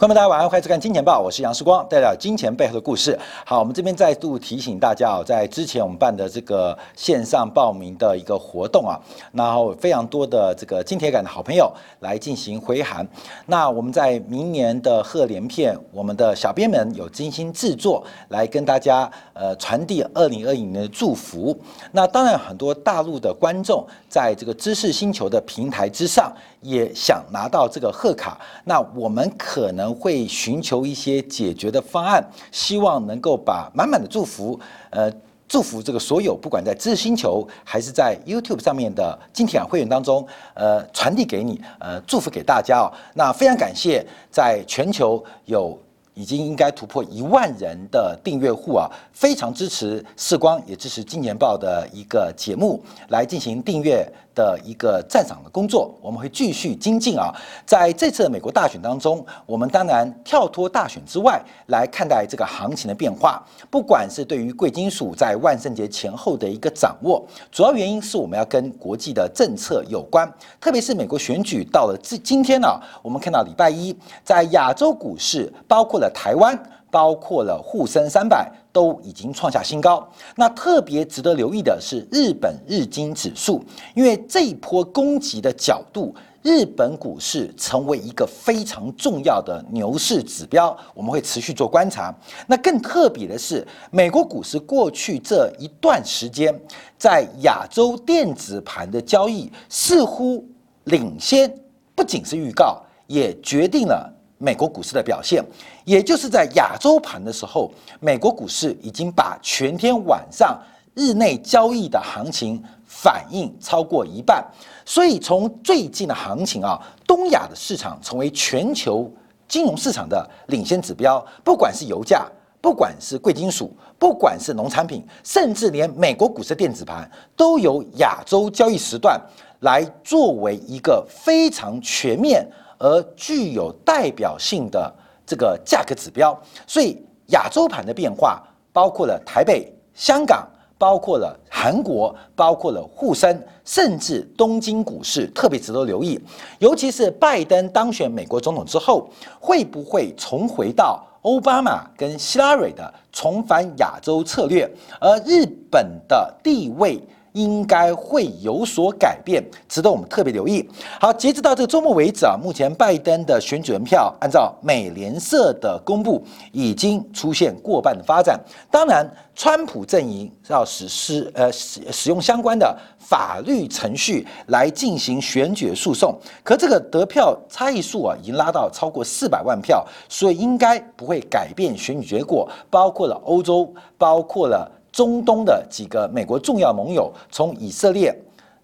观众，大家晚上好，欢迎收看《金钱报》，我是杨世光，带来金钱背后的故事。好，我们这边再度提醒大家哦，在之前我们办的这个线上报名的一个活动啊，然后非常多的这个金铁杆的好朋友来进行回函。那我们在明年的贺年片，我们的小编们有精心制作，来跟大家呃传递二零二一年的祝福。那当然，很多大陆的观众在这个知识星球的平台之上，也想拿到这个贺卡。那我们可能会寻求一些解决的方案，希望能够把满满的祝福，呃，祝福这个所有不管在知识星球还是在 YouTube 上面的金铁会员当中，呃，传递给你，呃，祝福给大家哦。那非常感谢，在全球有已经应该突破一万人的订阅户啊，非常支持视光，也支持金钱报的一个节目来进行订阅。的一个赞赏的工作，我们会继续精进啊。在这次的美国大选当中，我们当然跳脱大选之外来看待这个行情的变化。不管是对于贵金属在万圣节前后的一个掌握，主要原因是我们要跟国际的政策有关，特别是美国选举到了今今天呢，我们看到礼拜一在亚洲股市，包括了台湾。包括了沪深三百都已经创下新高。那特别值得留意的是日本日经指数，因为这一波攻击的角度，日本股市成为一个非常重要的牛市指标，我们会持续做观察。那更特别的是，美国股市过去这一段时间在亚洲电子盘的交易似乎领先，不仅是预告，也决定了。美国股市的表现，也就是在亚洲盘的时候，美国股市已经把全天晚上日内交易的行情反映超过一半。所以从最近的行情啊，东亚的市场成为全球金融市场的领先指标。不管是油价，不管是贵金属，不管是农产品，甚至连美国股市电子盘，都由亚洲交易时段来作为一个非常全面。而具有代表性的这个价格指标，所以亚洲盘的变化包括了台北、香港，包括了韩国，包括了沪深，甚至东京股市特别值得留意。尤其是拜登当选美国总统之后，会不会重回到奥巴马跟希拉蕊的重返亚洲策略？而日本的地位？应该会有所改变，值得我们特别留意。好，截止到这个周末为止啊，目前拜登的选举人票按照美联社的公布，已经出现过半的发展。当然，川普阵营要实施呃使使用相关的法律程序来进行选举诉讼，可这个得票差异数啊，已经拉到超过四百万票，所以应该不会改变选举结果。包括了欧洲，包括了。中东的几个美国重要盟友，从以色列、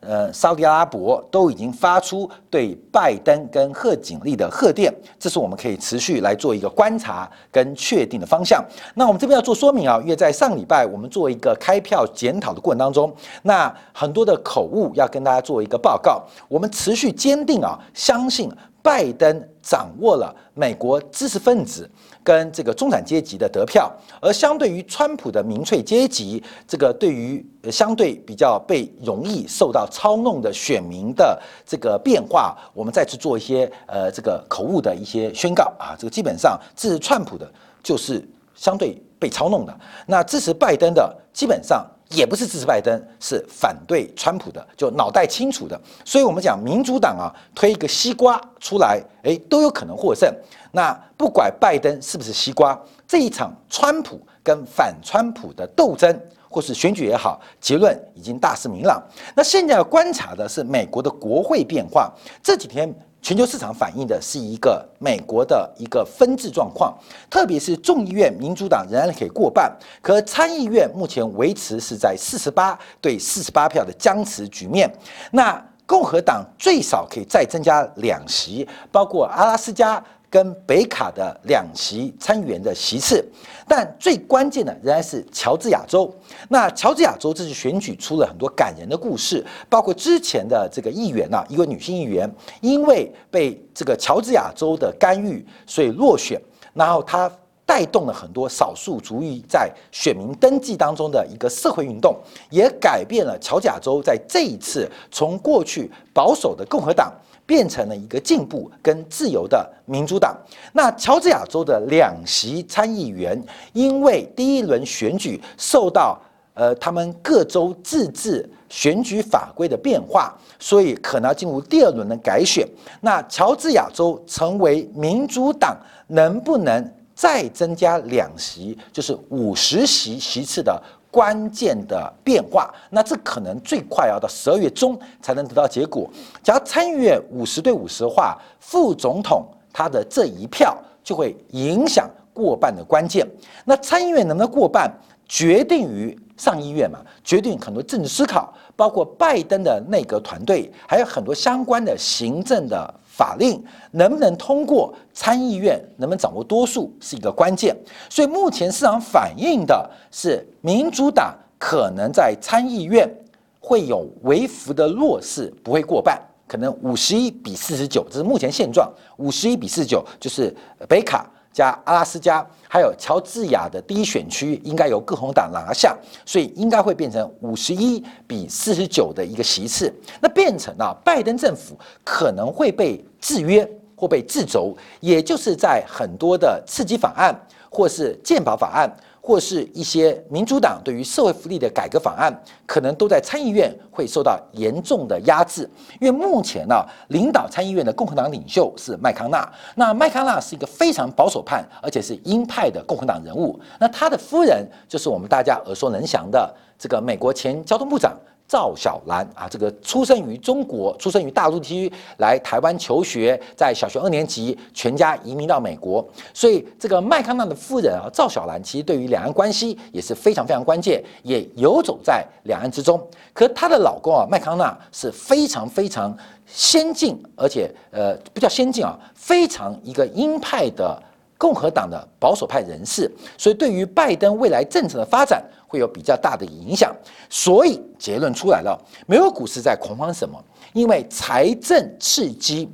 呃、沙特阿拉伯都已经发出对拜登跟贺锦丽的贺电，这是我们可以持续来做一个观察跟确定的方向。那我们这边要做说明啊，因为在上礼拜我们做一个开票检讨的过程当中，那很多的口误要跟大家做一个报告。我们持续坚定啊，相信拜登掌握了美国知识分子。跟这个中产阶级的得票，而相对于川普的民粹阶级，这个对于相对比较被容易受到操弄的选民的这个变化，我们再去做一些呃这个口误的一些宣告啊，这个基本上支持川普的，就是相对被操弄的；那支持拜登的，基本上也不是支持拜登，是反对川普的，就脑袋清楚的。所以我们讲民主党啊，推一个西瓜出来，诶，都有可能获胜。那不管拜登是不是西瓜，这一场川普跟反川普的斗争，或是选举也好，结论已经大势明朗。那现在要观察的是美国的国会变化。这几天全球市场反映的是一个美国的一个分治状况，特别是众议院民主党仍然可以过半，可参议院目前维持是在四十八对四十八票的僵持局面。那共和党最少可以再增加两席，包括阿拉斯加。跟北卡的两席参议员的席次，但最关键的仍然是乔治亚州。那乔治亚州这次选举出了很多感人的故事，包括之前的这个议员呐，一位女性议员，因为被这个乔治亚州的干预，所以落选。然后她带动了很多少数族裔在选民登记当中的一个社会运动，也改变了乔治亚州在这一次从过去保守的共和党变成了一个进步跟自由的民主党。那乔治亚州的两席参议员，因为第一轮选举受到呃他们各州自治选举法规的变化，所以可能要进入第二轮的改选。那乔治亚州成为民主党能不能？再增加两席，就是五十席席次的关键的变化。那这可能最快要到十二月中才能得到结果。假如参议院五十对五十的话，副总统他的这一票就会影响过半的关键。那参议院能不能过半，决定于上议院嘛？决定很多政治思考，包括拜登的内阁团队，还有很多相关的行政的。法令能不能通过参议院，能不能掌握多数是一个关键。所以目前市场反映的是，民主党可能在参议院会有微幅的弱势，不会过半，可能五十一比四十九，这是目前现状。五十一比四十九就是北卡。加阿拉斯加，还有乔治亚的第一选区，应该由共和党拿下，所以应该会变成五十一比四十九的一个席次。那变成啊，拜登政府可能会被制约或被制肘，也就是在很多的刺激法案或是健保法案。或是一些民主党对于社会福利的改革法案，可能都在参议院会受到严重的压制。因为目前呢，领导参议院的共和党领袖是麦康纳，那麦康纳是一个非常保守派，而且是鹰派的共和党人物。那他的夫人就是我们大家耳熟能详的这个美国前交通部长。赵小兰啊，这个出生于中国，出生于大陆地区，来台湾求学，在小学二年级，全家移民到美国。所以，这个麦康纳的夫人啊，赵小兰，其实对于两岸关系也是非常非常关键，也游走在两岸之中。可她的老公啊，麦康纳是非常非常先进，而且呃，不叫先进啊，非常一个鹰派的。共和党的保守派人士，所以对于拜登未来政策的发展会有比较大的影响。所以结论出来了，美国股市在恐慌什么？因为财政刺激、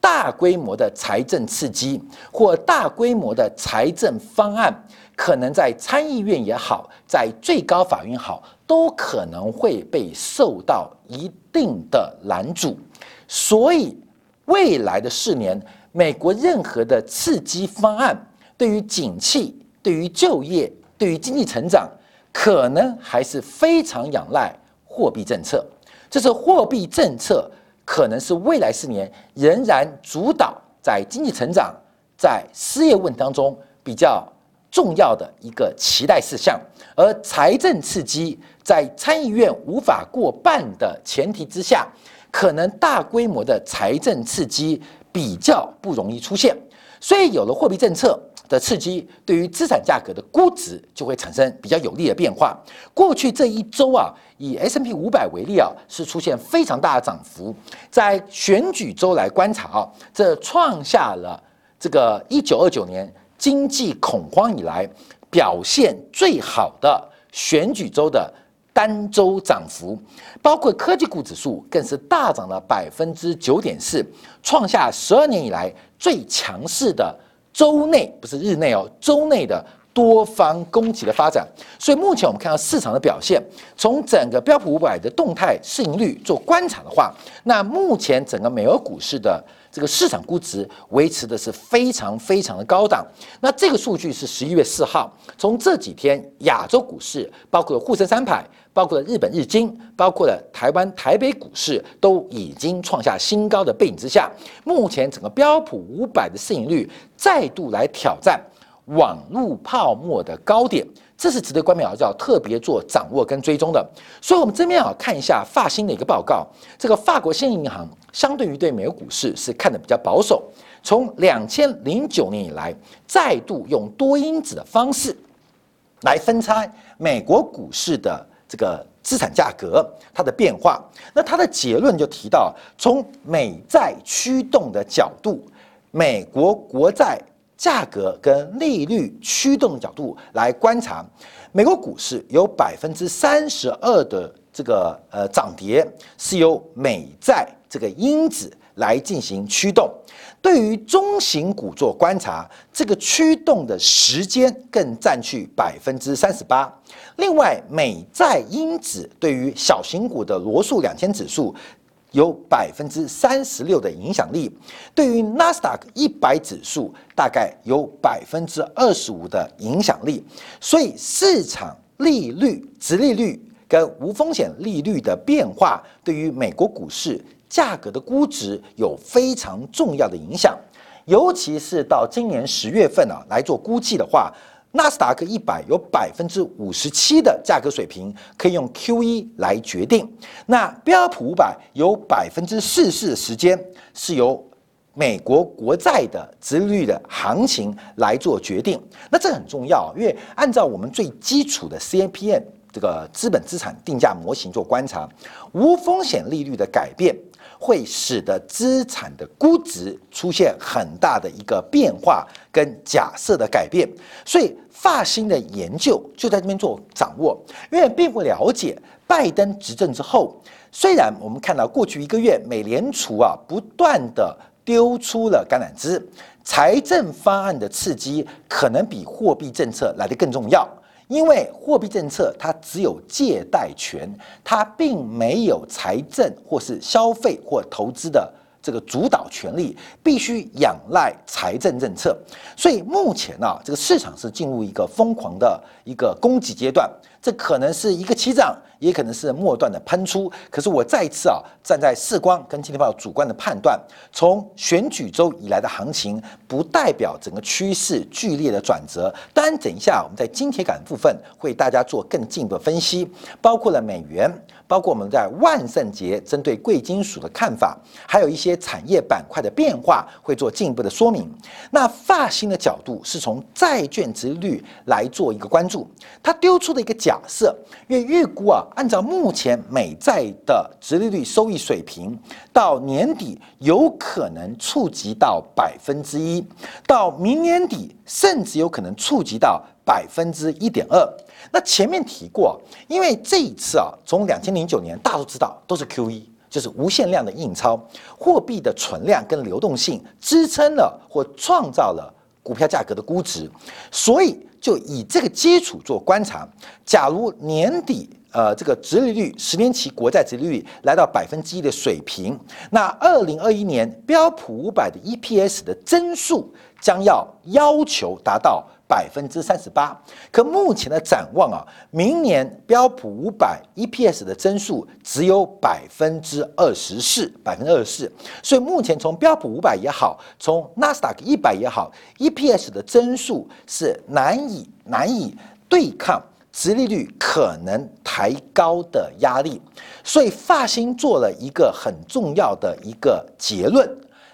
大规模的财政刺激或大规模的财政方案，可能在参议院也好，在最高法院好，都可能会被受到一定的拦阻。所以未来的四年。美国任何的刺激方案，对于景气、对于就业、对于经济成长，可能还是非常仰赖货币政策。这是货币政策可能是未来四年仍然主导在经济成长、在失业问题当中比较重要的一个期待事项。而财政刺激在参议院无法过半的前提之下，可能大规模的财政刺激。比较不容易出现，所以有了货币政策的刺激，对于资产价格的估值就会产生比较有利的变化。过去这一周啊，以 S N P 五百为例啊，是出现非常大的涨幅。在选举周来观察啊，这创下了这个一九二九年经济恐慌以来表现最好的选举周的。单周涨幅，包括科技股指数更是大涨了百分之九点四，创下十二年以来最强势的周内，不是日内哦，周内的多方攻击的发展。所以目前我们看到市场的表现，从整个标普五百的动态市盈率做观察的话，那目前整个美国股市的。这个市场估值维持的是非常非常的高档。那这个数据是十一月四号，从这几天亚洲股市，包括沪深三百，包括了日本日经，包括了台湾台北股市，都已经创下新高的背景之下，目前整个标普五百的市盈率再度来挑战网络泡沫的高点。这是值得官媒要要特别做掌握跟追踪的，所以，我们这边啊看一下发新的一个报告。这个法国兴业银行相对于对美国股市是看的比较保守，从两千零九年以来，再度用多因子的方式来分拆美国股市的这个资产价格它的变化。那它的结论就提到，从美债驱动的角度，美国国债。价格跟利率驱动的角度来观察，美国股市有百分之三十二的这个呃涨跌是由美债这个因子来进行驱动。对于中型股做观察，这个驱动的时间更占据百分之三十八。另外，美债因子对于小型股的罗素两千指数有百分之三十六的影响力，对于纳斯达克一百指数大概有百分之二十五的影响力。所以，市场利率、直利率跟无风险利率的变化，对于美国股市。价格的估值有非常重要的影响，尤其是到今年十月份啊来做估计的话，纳斯达克一百有百分之五十七的价格水平可以用 Q 一来决定，那标普五百有百分之四十的时间是由美国国债的殖利率的行情来做决定，那这很重要，因为按照我们最基础的 C A P M 这个资本资产定价模型做观察，无风险利率的改变。会使得资产的估值出现很大的一个变化跟假设的改变，所以发新的研究就在这边做掌握。因为并不了解拜登执政之后，虽然我们看到过去一个月美联储啊不断的丢出了橄榄枝，财政方案的刺激可能比货币政策来得更重要。因为货币政策它只有借贷权，它并没有财政或是消费或投资的这个主导权利，必须仰赖财政政策。所以目前呢，这个市场是进入一个疯狂的一个供给阶段，这可能是一个起涨。也可能是末段的喷出，可是我再一次啊，站在视光跟今天报主观的判断，从选举周以来的行情，不代表整个趋势剧烈的转折。当然，等一下我们在金铁杆部分会大家做更进一步的分析，包括了美元，包括我们在万圣节针对贵金属的看法，还有一些产业板块的变化，会做进一步的说明。那发行的角度是从债券值率来做一个关注，他丢出的一个假设，因为预估啊。按照目前美债的值利率收益水平，到年底有可能触及到百分之一，到明年底甚至有可能触及到百分之一点二。那前面提过，因为这一次啊，从两千零九年大家都知道都是 Q E，就是无限量的印钞，货币的存量跟流动性支撑了或创造了股票价格的估值，所以就以这个基础做观察，假如年底。呃，这个直利率十年期国债直利率来到百分之一的水平，那二零二一年标普五百的 EPS 的增速将要要求达到百分之三十八。可目前的展望啊，明年标普五百 EPS 的增速只有百分之二十四，百分之二十四。所以目前从标普五百也好，从纳斯达克一百也好，EPS 的增速是难以难以对抗。殖利率可能抬高的压力，所以发新做了一个很重要的一个结论，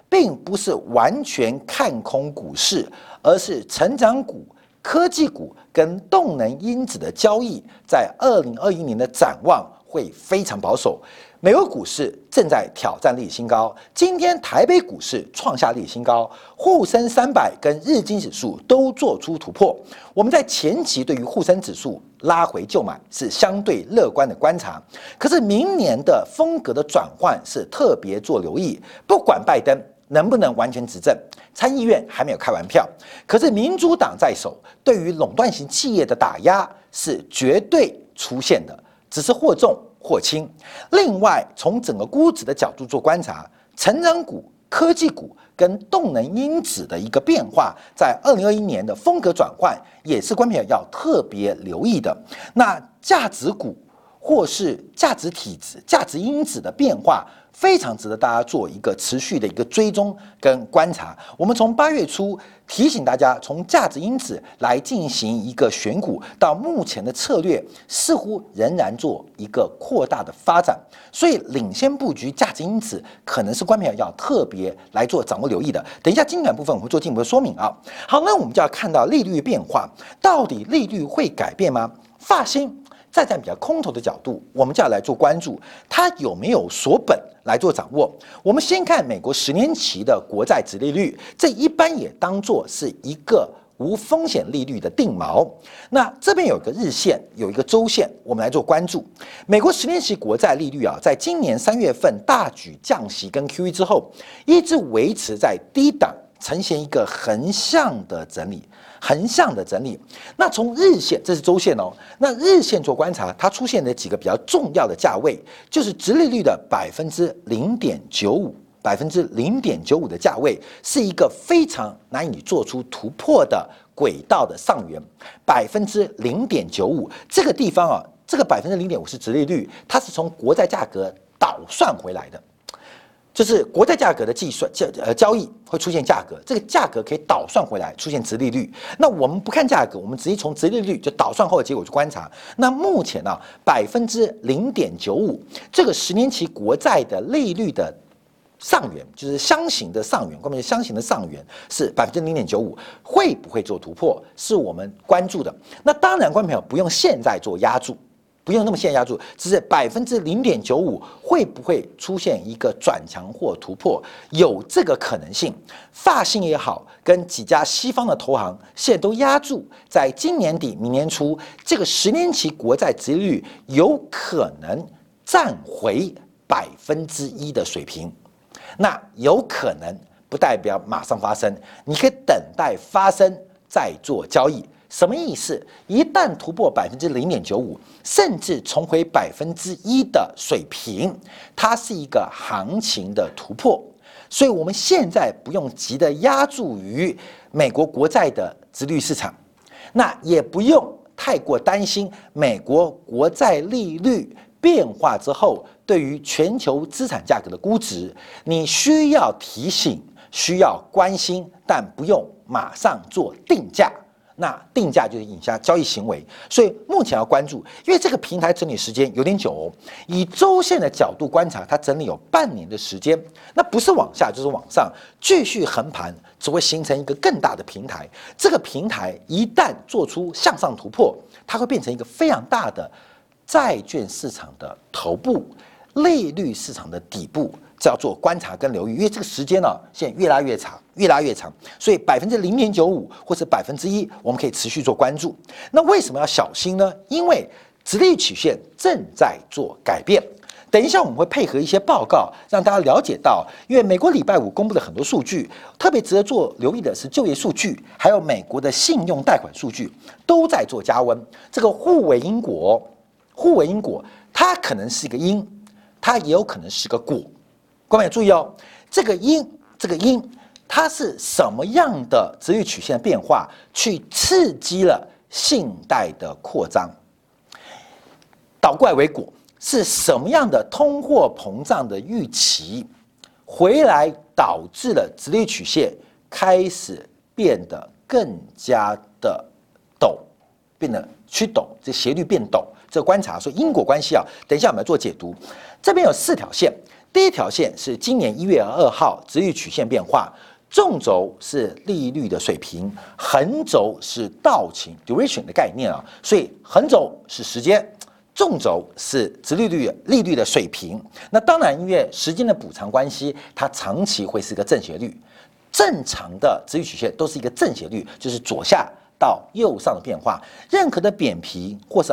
并不是完全看空股市，而是成长股、科技股跟动能因子的交易，在二零二一年的展望会非常保守。美国股市正在挑战历史新高，今天台北股市创下历史新高，沪深三百跟日经指数都做出突破。我们在前期对于沪深指数拉回就买是相对乐观的观察，可是明年的风格的转换是特别做留意。不管拜登能不能完全执政，参议院还没有开完票，可是民主党在手，对于垄断型企业的打压是绝对出现的，只是或重。或轻。另外，从整个估值的角度做观察，成长股、科技股跟动能因子的一个变化，在二零二一年的风格转换，也是观众要特别留意的。那价值股或是价值体质、价值因子的变化。非常值得大家做一个持续的一个追踪跟观察。我们从八月初提醒大家，从价值因子来进行一个选股，到目前的策略似乎仍然做一个扩大的发展。所以，领先布局价值因子可能是观众要特别来做掌握留意的。等一下，精短部分我会做进一步的说明啊。好，那我们就要看到利率变化，到底利率会改变吗？发新。再站比较空头的角度，我们就要来做关注，它有没有锁本来做掌握。我们先看美国十年期的国债殖利率，这一般也当做是一个无风险利率的定锚。那这边有一个日线，有一个周线，我们来做关注。美国十年期国债利率啊，在今年三月份大举降息跟 QE 之后，一直维持在低档，呈现一个横向的整理。横向的整理，那从日线，这是周线哦。那日线做观察，它出现的几个比较重要的价位，就是直利率的百分之零点九五，百分之零点九五的价位，是一个非常难以做出突破的轨道的上缘。百分之零点九五这个地方啊，这个百分之零点五是直利率，它是从国债价格倒算回来的。就是国债价格的计算交呃交易会出现价格，这个价格可以倒算回来出现值利率。那我们不看价格，我们直接从值利率就倒算后的结果去观察。那目前呢，百分之零点九五这个十年期国债的利率的上缘，就是箱型的上缘，关键箱型的上缘是百分之零点九五，会不会做突破，是我们关注的。那当然，观众朋友不用现在做压注。不用那么现压住，只是百分之零点九五会不会出现一个转强或突破，有这个可能性。发信也好，跟几家西方的投行现在都压住，在今年底、明年初，这个十年期国债殖利率有可能站回百分之一的水平。那有可能不代表马上发生，你可以等待发生再做交易。什么意思？一旦突破百分之零点九五，甚至重回百分之一的水平，它是一个行情的突破。所以，我们现在不用急的压注于美国国债的直率市场，那也不用太过担心美国国债利率变化之后对于全球资产价格的估值。你需要提醒，需要关心，但不用马上做定价。那定价就是影响交易行为，所以目前要关注，因为这个平台整理时间有点久哦。以周线的角度观察，它整理有半年的时间，那不是往下就是往上，继续横盘，只会形成一个更大的平台。这个平台一旦做出向上突破，它会变成一个非常大的债券市场的头部，利率市场的底部。这要做观察跟留意，因为这个时间呢，现在越拉越长，越拉越长，所以百分之零点九五或者百分之一，我们可以持续做关注。那为什么要小心呢？因为直立曲线正在做改变。等一下我们会配合一些报告，让大家了解到，因为美国礼拜五公布的很多数据，特别值得做留意的是就业数据，还有美国的信用贷款数据都在做加温。这个互为因果，互为因果，它可能是一个因，它也有可能是个果。各位注意哦，这个因，这个因，它是什么样的直率曲线变化，去刺激了信贷的扩张？倒怪为果，是什么样的通货膨胀的预期，回来导致了直率曲线开始变得更加的陡，变得趋陡，这斜率变陡。这观察说因果关系啊，等一下我们来做解读。这边有四条线。第一条线是今年一月二号，直率曲线变化，纵轴是利率的水平，横轴是道情 duration 的概念啊，所以横轴是时间，纵轴是直利率利率的水平。那当然，因为时间的补偿关系，它长期会是一个正斜率。正常的直率曲线都是一个正斜率，就是左下到右上的变化。任何的扁平或是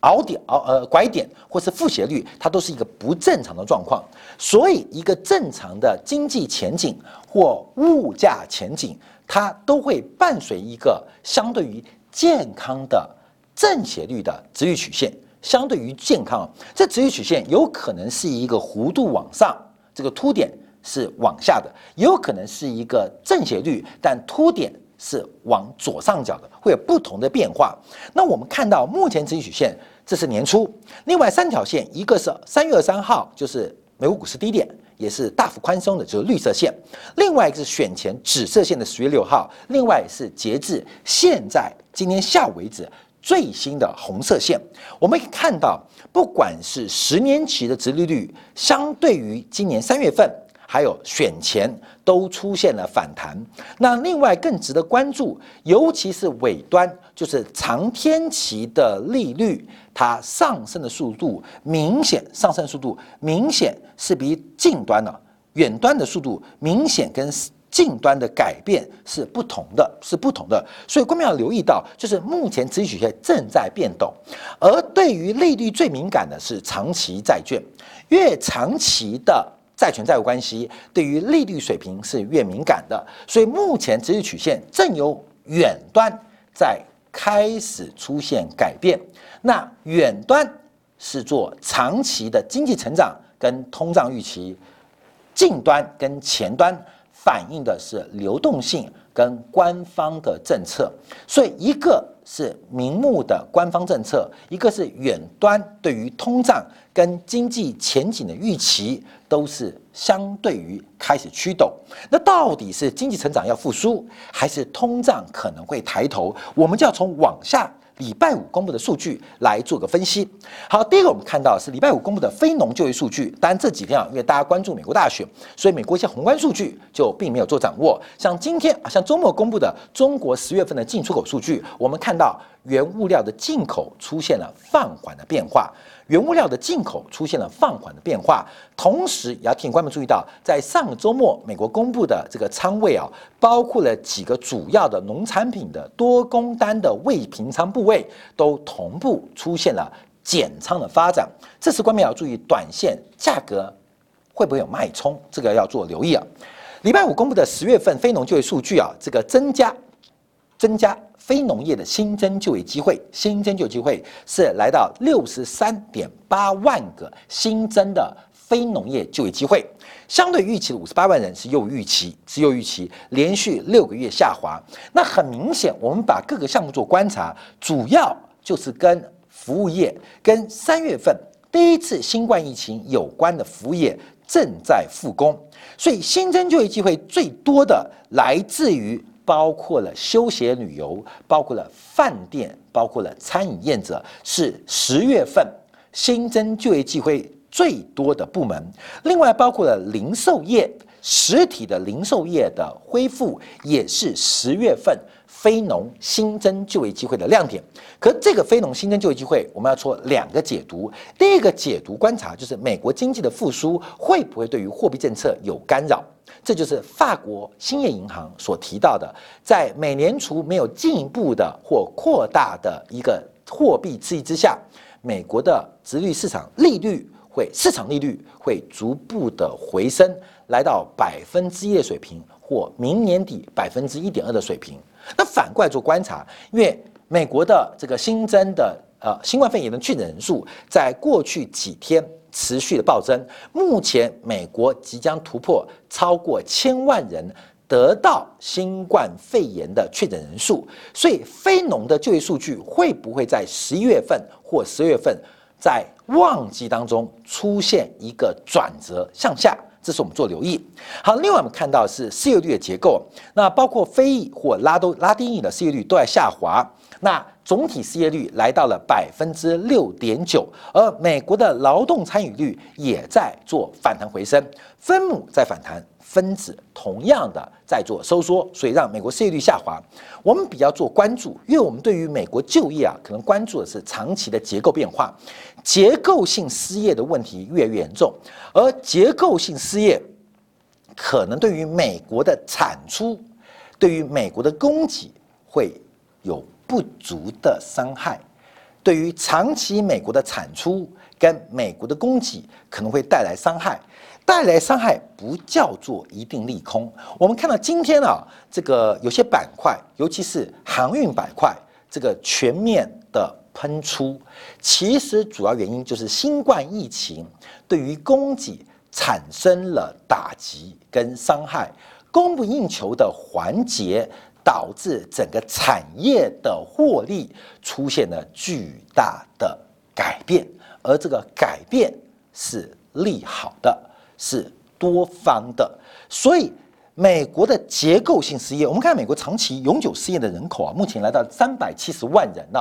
凹点、凹呃拐点或是负斜率，它都是一个不正常的状况。所以，一个正常的经济前景或物价前景，它都会伴随一个相对于健康的正斜率的直率曲线。相对于健康，这直率曲线有可能是一个弧度往上，这个凸点是往下的；也有可能是一个正斜率，但凸点是往左上角的，会有不同的变化。那我们看到目前直率曲线，这是年初；另外三条线，一个是三月二三号，就是。美国股市低点也是大幅宽松的，就是绿色线；另外一个是选前紫色线的十月六号；另外是截至现在今天下午为止最新的红色线。我们可以看到，不管是十年期的殖利率，相对于今年三月份。还有选前都出现了反弹，那另外更值得关注，尤其是尾端，就是长天期的利率，它上升的速度明显，上升速度明显是比近端的远端的速度明显跟。近端的改变是不同的，是不同的。所以，我们要留意到，就是目前资金曲线正在变动，而对于利率最敏感的是长期债券，越长期的债权债务关系对于利率水平是越敏感的。所以，目前资金曲线正由远端在开始出现改变，那远端是做长期的经济成长跟通胀预期。近端跟前端反映的是流动性跟官方的政策，所以一个是明目的官方政策，一个是远端对于通胀跟经济前景的预期都是相对于开始驱动。那到底是经济成长要复苏，还是通胀可能会抬头？我们就要从往下。礼拜五公布的数据来做个分析。好，第一个我们看到是礼拜五公布的非农就业数据。当然这几天啊，因为大家关注美国大选，所以美国一些宏观数据就并没有做掌握。像今天啊，像周末公布的中国十月份的进出口数据，我们看到原物料的进口出现了放缓的变化。原物料的进口出现了放缓的变化，同时也要提醒观众注意到，在上周末，美国公布的这个仓位啊，包括了几个主要的农产品的多工单的未平仓部位，都同步出现了减仓的发展。这次观众要注意，短线价格会不会有脉冲，这个要做留意啊。礼拜五公布的十月份非农就业数据啊，这个增加。增加非农业的新增就业机会，新增就业机会是来到六十三点八万个新增的非农业就业机会，相对预期的五十八万人是又预期，是优于预期，连续六个月下滑。那很明显，我们把各个项目做观察，主要就是跟服务业、跟三月份第一次新冠疫情有关的服务业正在复工，所以新增就业机会最多的来自于。包括了休闲旅游，包括了饭店，包括了餐饮业者，是十月份新增就业机会最多的部门。另外，包括了零售业，实体的零售业的恢复也是十月份非农新增就业机会的亮点。可这个非农新增就业机会，我们要做两个解读。第一个解读观察就是美国经济的复苏会不会对于货币政策有干扰？这就是法国兴业银行所提到的，在美联储没有进一步的或扩大的一个货币刺激之下，美国的直率市场利率会市场利率会逐步的回升，来到百分之一的水平，或明年底百分之一点二的水平。那反过来做观察，因为美国的这个新增的呃新冠肺炎的确诊人数，在过去几天。持续的暴增，目前美国即将突破超过千万人得到新冠肺炎的确诊人数，所以非农的就业数据会不会在十一月份或十二月份在旺季当中出现一个转折向下？这是我们做留意。好，另外我们看到是失业率的结构，那包括非裔或拉都拉丁裔的失业率都在下滑。那总体失业率来到了百分之六点九，而美国的劳动参与率也在做反弹回升，分母在反弹，分子同样的在做收缩，所以让美国失业率下滑。我们比较做关注，因为我们对于美国就业啊，可能关注的是长期的结构变化，结构性失业的问题越来越严重，而结构性失业可能对于美国的产出，对于美国的供给会有。不足的伤害，对于长期美国的产出跟美国的供给可能会带来伤害，带来伤害不叫做一定利空。我们看到今天啊，这个有些板块，尤其是航运板块，这个全面的喷出，其实主要原因就是新冠疫情对于供给产生了打击跟伤害，供不应求的环节。导致整个产业的获利出现了巨大的改变，而这个改变是利好的，是多方的，所以。美国的结构性失业，我们看美国长期永久失业的人口啊，目前来到三百七十万人呢，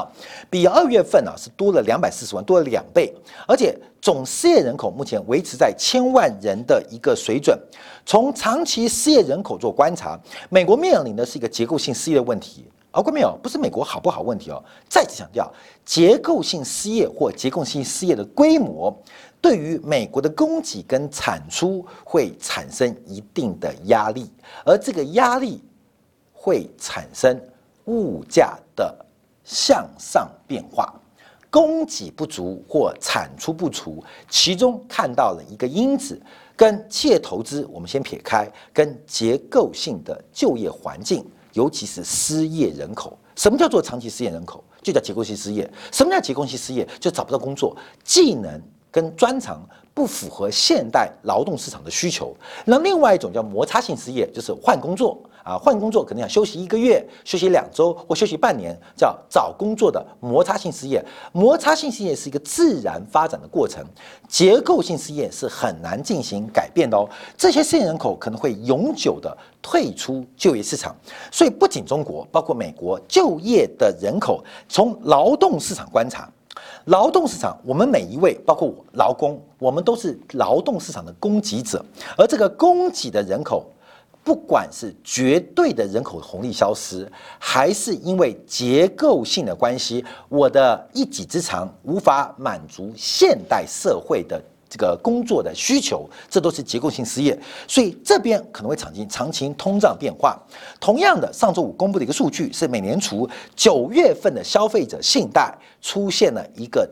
比二月份啊是多了两百四十万，多了两倍。而且总失业人口目前维持在千万人的一个水准。从长期失业人口做观察，美国面临的是一个结构性失业的问题。而位没有，不是美国好不好问题哦。再次强调，结构性失业或结构性失业的规模，对于美国的供给跟产出会产生一定的压力，而这个压力会产生物价的向上变化。供给不足或产出不足，其中看到了一个因子，跟企业投资我们先撇开，跟结构性的就业环境，尤其是失业人口。什么叫做长期失业人口？就叫结构性失业。什么叫结构性失业？就找不到工作，技能跟专长不符合现代劳动市场的需求。那另外一种叫摩擦性失业，就是换工作。啊，换工作可能要休息一个月、休息两周或休息半年，叫找工作的摩擦性失业。摩擦性失业是一个自然发展的过程，结构性失业是很难进行改变的哦。这些失业人口可能会永久的退出就业市场。所以，不仅中国，包括美国，就业的人口从劳动市场观察，劳动市场，我们每一位，包括我劳工，我们都是劳动市场的供给者，而这个供给的人口。不管是绝对的人口红利消失，还是因为结构性的关系，我的一己之长无法满足现代社会的这个工作的需求，这都是结构性失业。所以这边可能会长期长期通胀变化。同样的，上周五公布的一个数据是美联储九月份的消费者信贷出现了一个。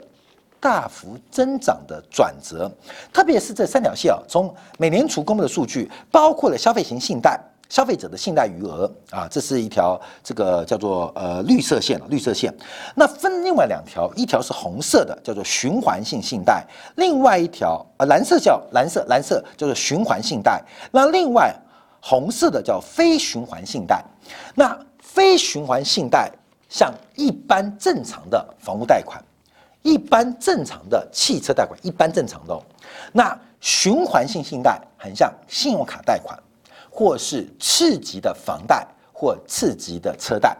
大幅增长的转折，特别是这三条线啊，从美联储公布的数据，包括了消费型信贷、消费者的信贷余额啊，这是一条这个叫做呃绿色线绿色线。那分另外两条，一条是红色的，叫做循环性信贷；另外一条呃蓝色叫蓝色蓝色叫做循环信贷。那另外红色的叫非循环信贷。那非循环信贷像一般正常的房屋贷款。一般正常的汽车贷款，一般正常的哦。那循环性信贷很像信用卡贷款，或是次级的房贷或次级的车贷，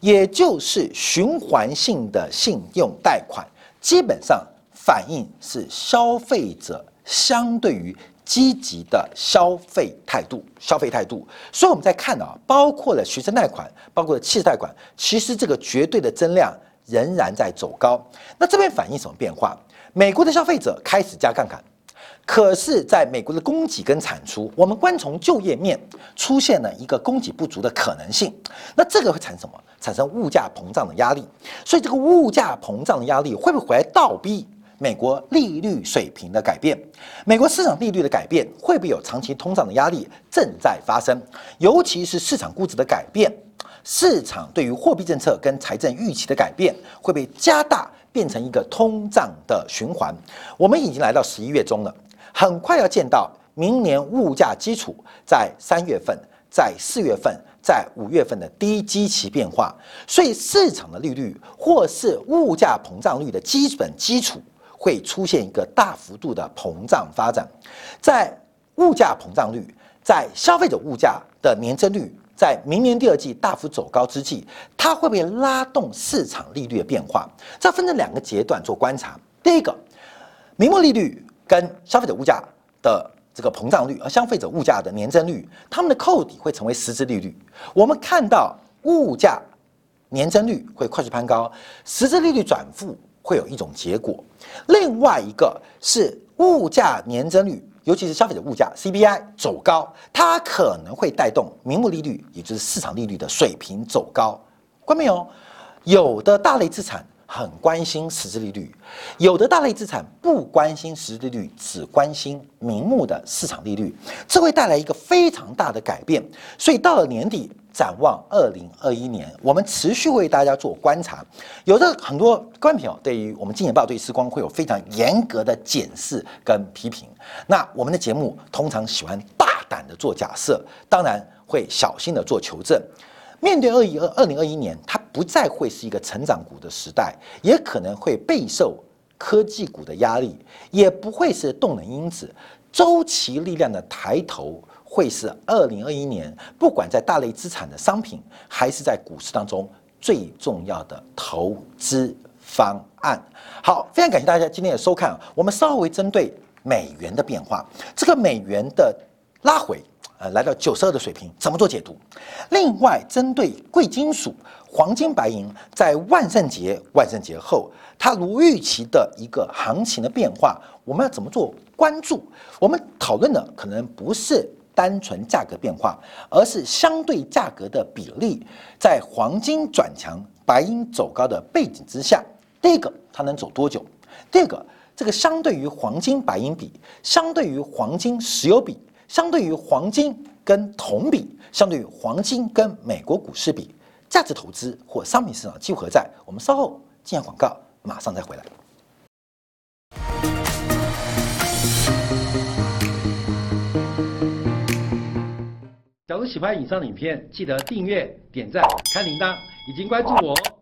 也就是循环性的信用贷款，基本上反映是消费者相对于积极的消费态度，消费态度。所以我们在看啊，包括了学生贷款，包括了汽车贷款，其实这个绝对的增量。仍然在走高，那这边反映什么变化？美国的消费者开始加杠杆，可是在美国的供给跟产出，我们光从就业面出现了一个供给不足的可能性，那这个会产生什么？产生物价膨胀的压力。所以这个物价膨胀的压力会不会回来倒逼美国利率水平的改变？美国市场利率的改变会不会有长期通胀的压力正在发生？尤其是市场估值的改变。市场对于货币政策跟财政预期的改变会被加大，变成一个通胀的循环。我们已经来到十一月中了，很快要见到明年物价基础在三月份、在四月份、在五月份的低基期变化，所以市场的利率或是物价膨胀率的基本基础会出现一个大幅度的膨胀发展。在物价膨胀率，在消费者物价的年增率。在明年第二季大幅走高之际，它会不会拉动市场利率的变化？这分成两个阶段做观察。第一个，明末利率跟消费者物价的这个膨胀率，而消费者物价的年增率，它们的扣底会成为实质利率。我们看到物价年增率会快速攀高，实质利率转负会有一种结果。另外一个是物价年增率。尤其是消费者物价 CPI 走高，它可能会带动名目利率，也就是市场利率的水平走高。关没有？有的大类资产很关心实质利率，有的大类资产不关心实质利率，只关心名目的市场利率，这会带来一个非常大的改变。所以到了年底。展望二零二一年，我们持续为大家做观察。有的很多观众朋友对于我们金钱报对时光会有非常严格的检视跟批评。那我们的节目通常喜欢大胆的做假设，当然会小心的做求证。面对二一二二零二一年，它不再会是一个成长股的时代，也可能会备受科技股的压力，也不会是动能因子，周期力量的抬头。会是二零二一年，不管在大类资产的商品，还是在股市当中最重要的投资方案。好，非常感谢大家今天的收看。我们稍微针对美元的变化，这个美元的拉回呃来到九十二的水平，怎么做解读？另外，针对贵金属黄金、白银，在万圣节、万圣节后，它如预期的一个行情的变化，我们要怎么做关注？我们讨论的可能不是单纯价格变化，而是相对价格的比例，在黄金转强、白银走高的背景之下，第一个它能走多久？第二个，这个相对于黄金、白银比，相对于黄金、石油比，相对于黄金跟铜比，相对于黄金跟美国股市比，价值投资或商品市场机会何在？我们稍后进下广告，马上再回来。假如喜欢以上的影片，记得订阅、点赞、开铃铛，已经关注我哦。